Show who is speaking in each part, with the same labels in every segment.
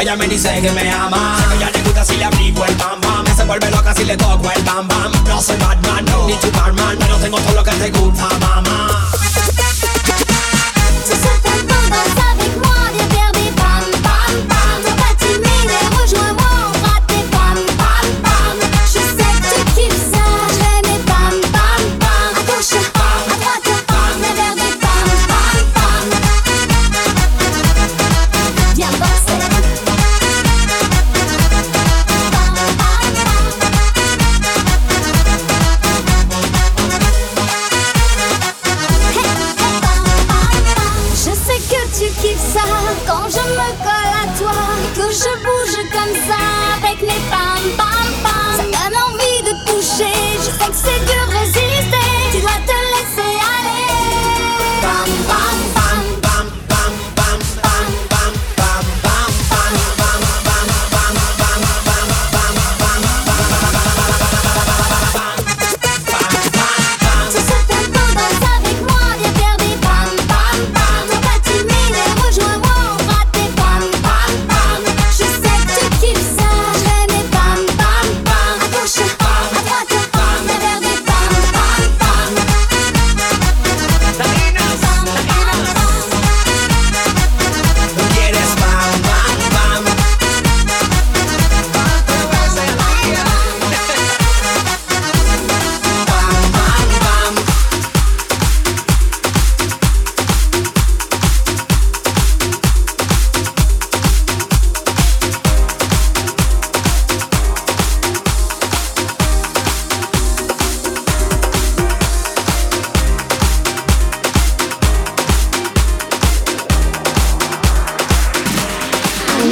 Speaker 1: Ella me dice que me ama. Sé que ella le gusta si le aplico el bam bam. Se vuelve loca si le toco el bam bam. No soy Batman, no, ni Superman, pero tengo todo lo que te gusta, mamá.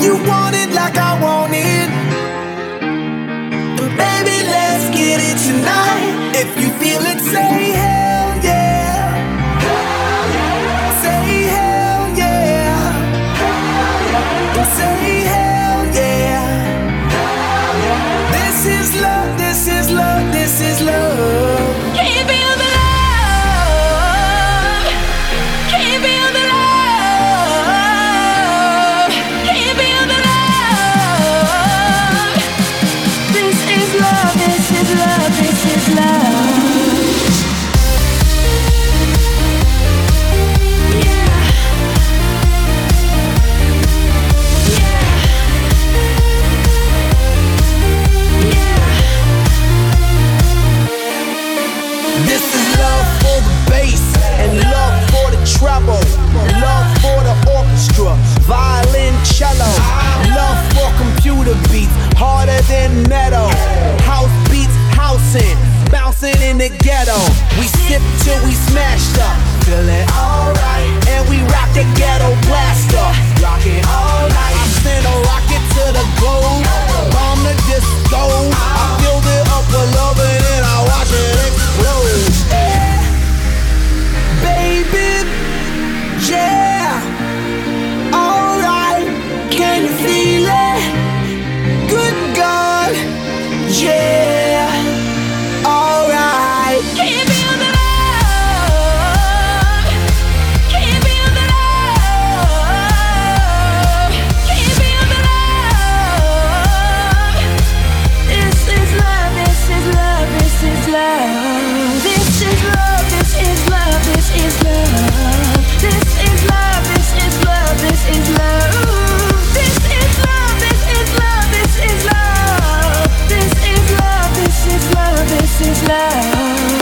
Speaker 2: you want it like I want it. But baby, let's get it tonight. If you feel it,
Speaker 3: say hey. sip till we smashed up. Feeling alright, and we rock the ghetto blaster. rock it all night. I send a rocket to the globe, bomb the disco. I filled it up with love. This is love.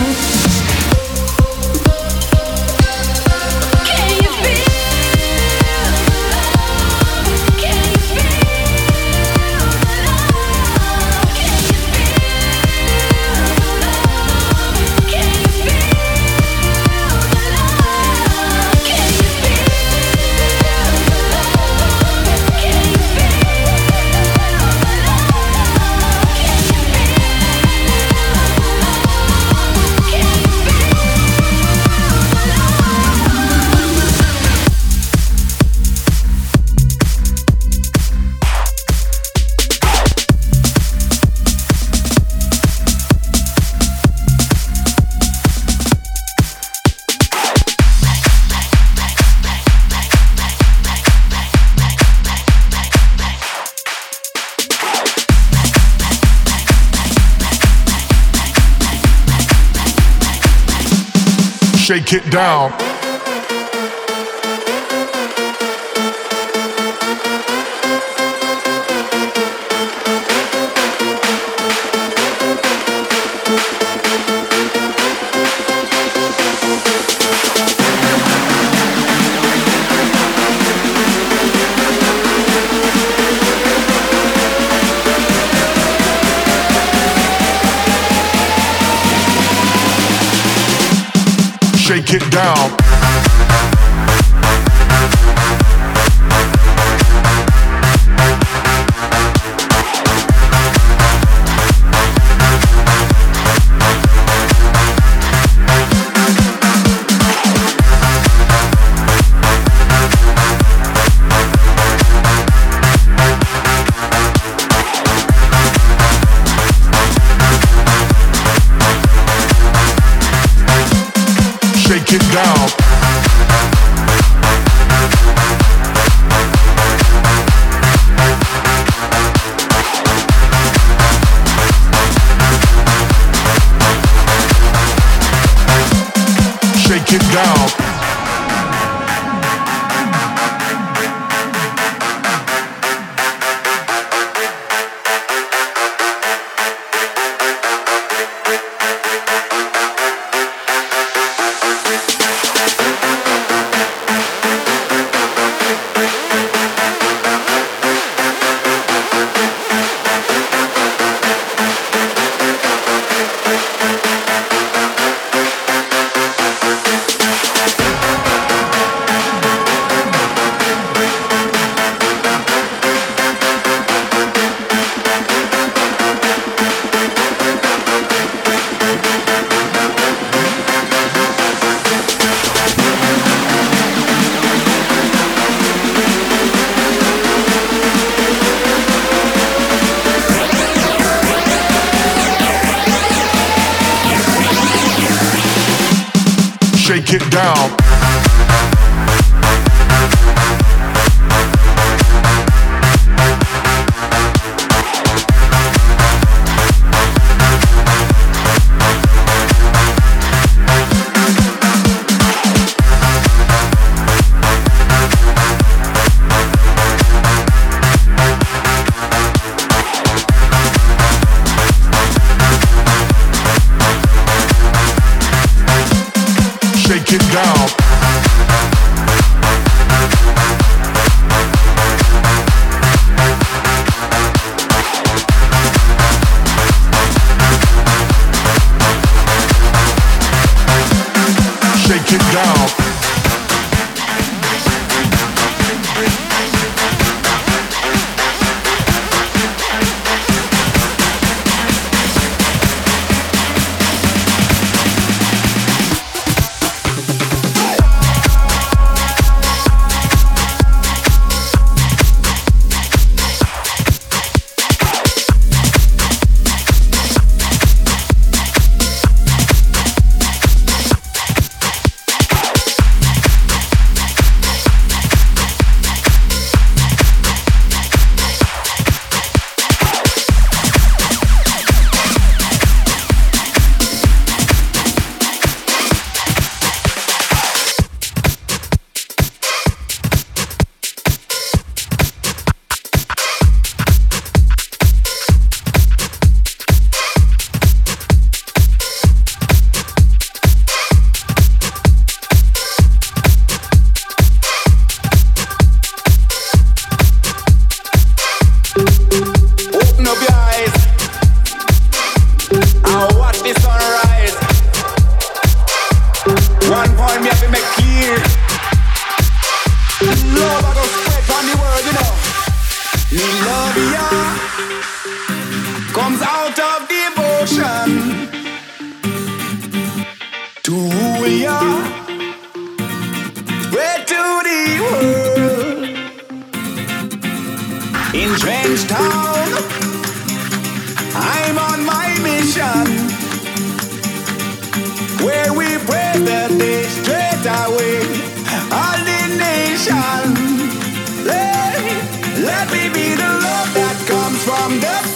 Speaker 3: get down. let me be the love that comes from the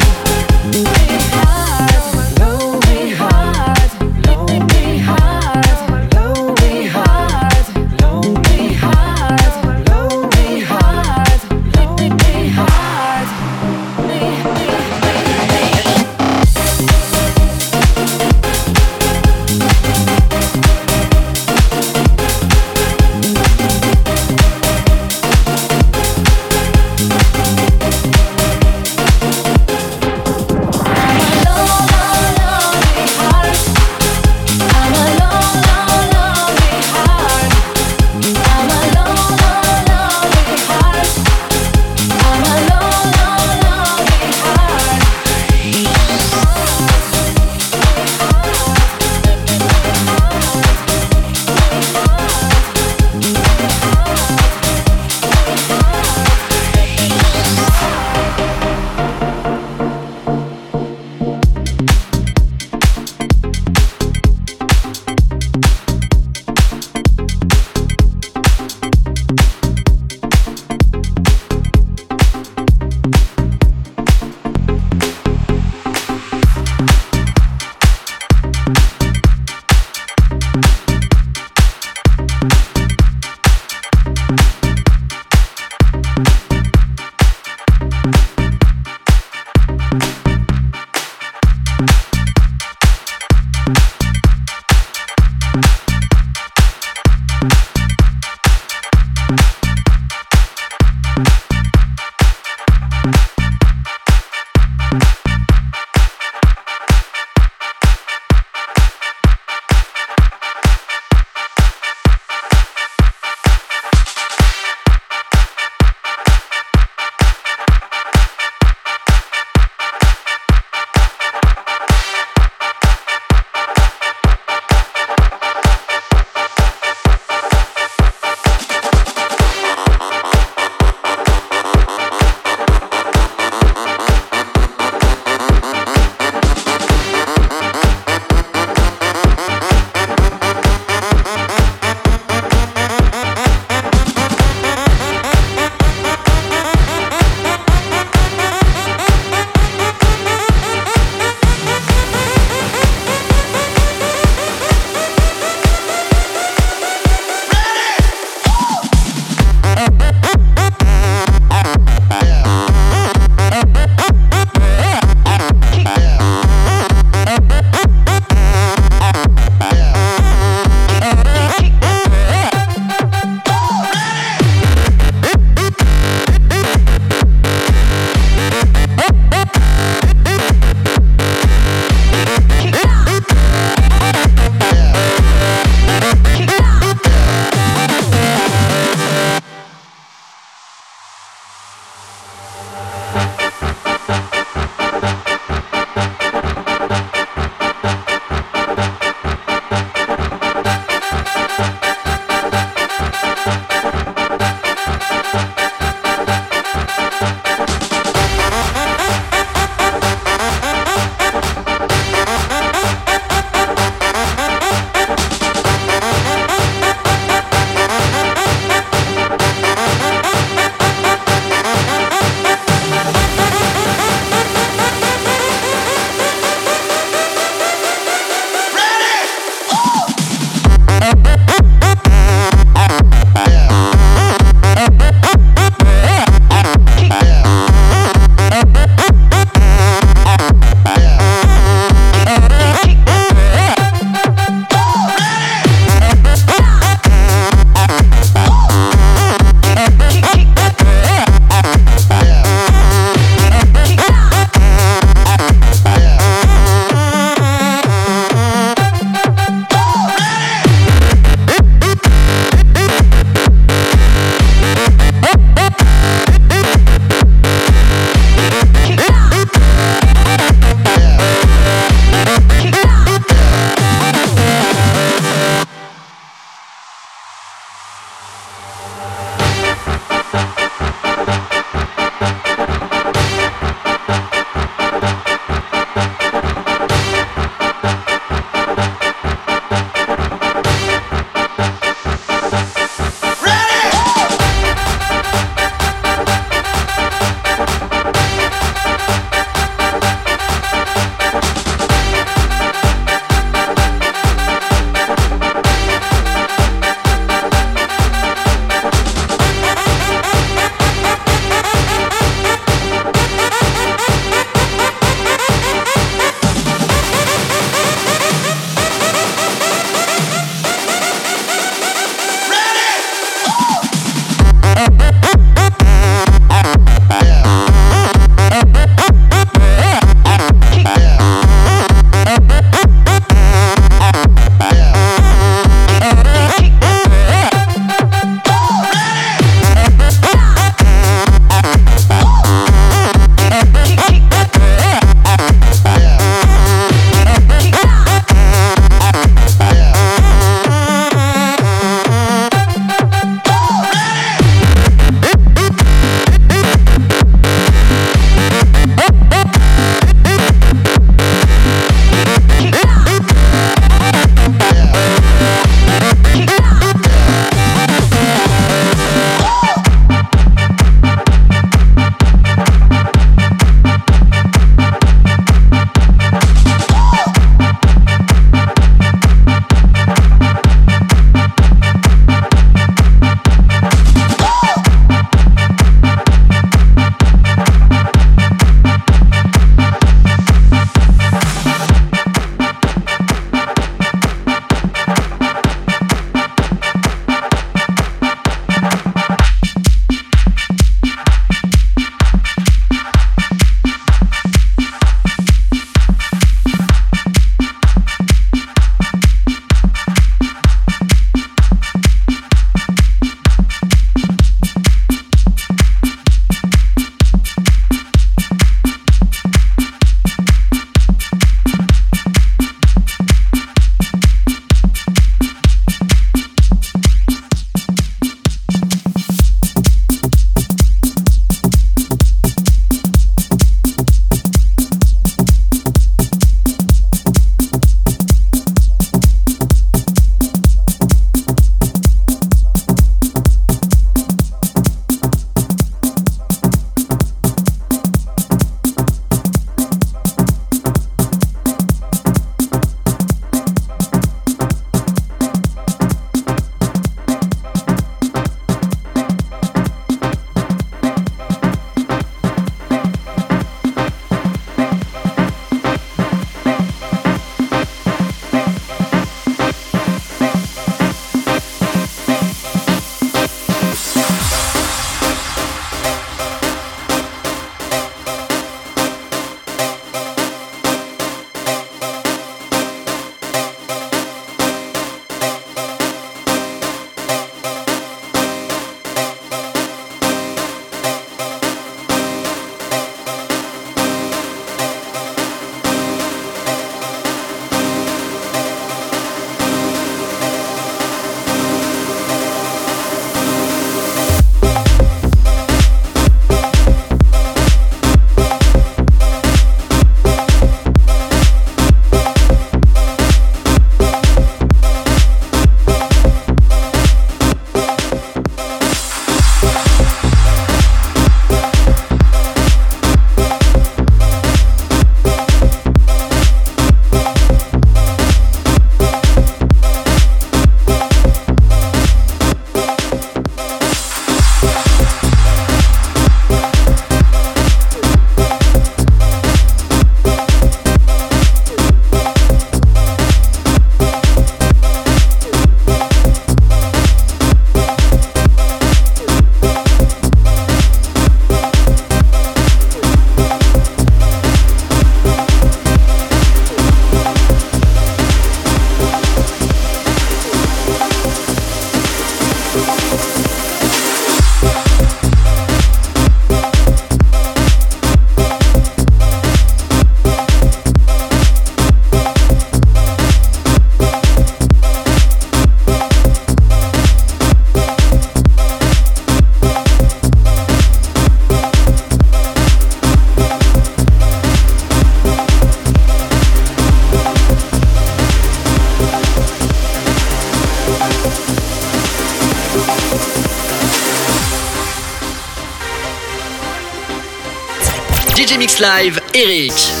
Speaker 4: Live, Eric.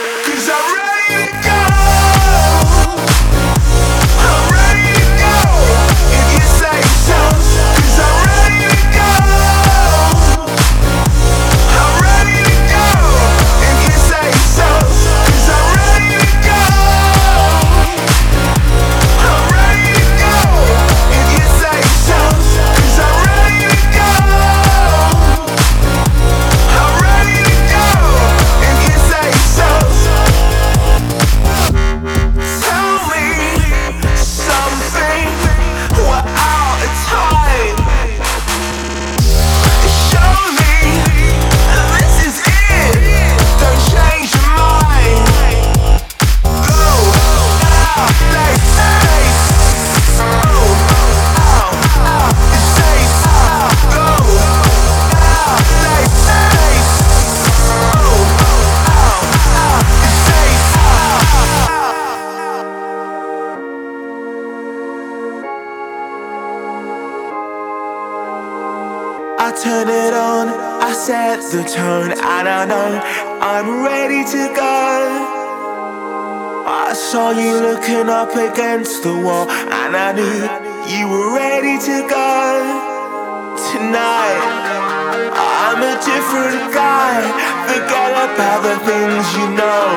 Speaker 5: up against the wall, and I knew you were ready to go tonight. I'm a different guy. Forget about the things you know.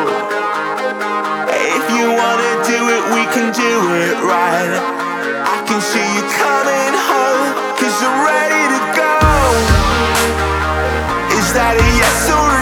Speaker 5: If you wanna do it, we can do it right. I can see you coming home, cause you're ready to go. Is that a yes or no?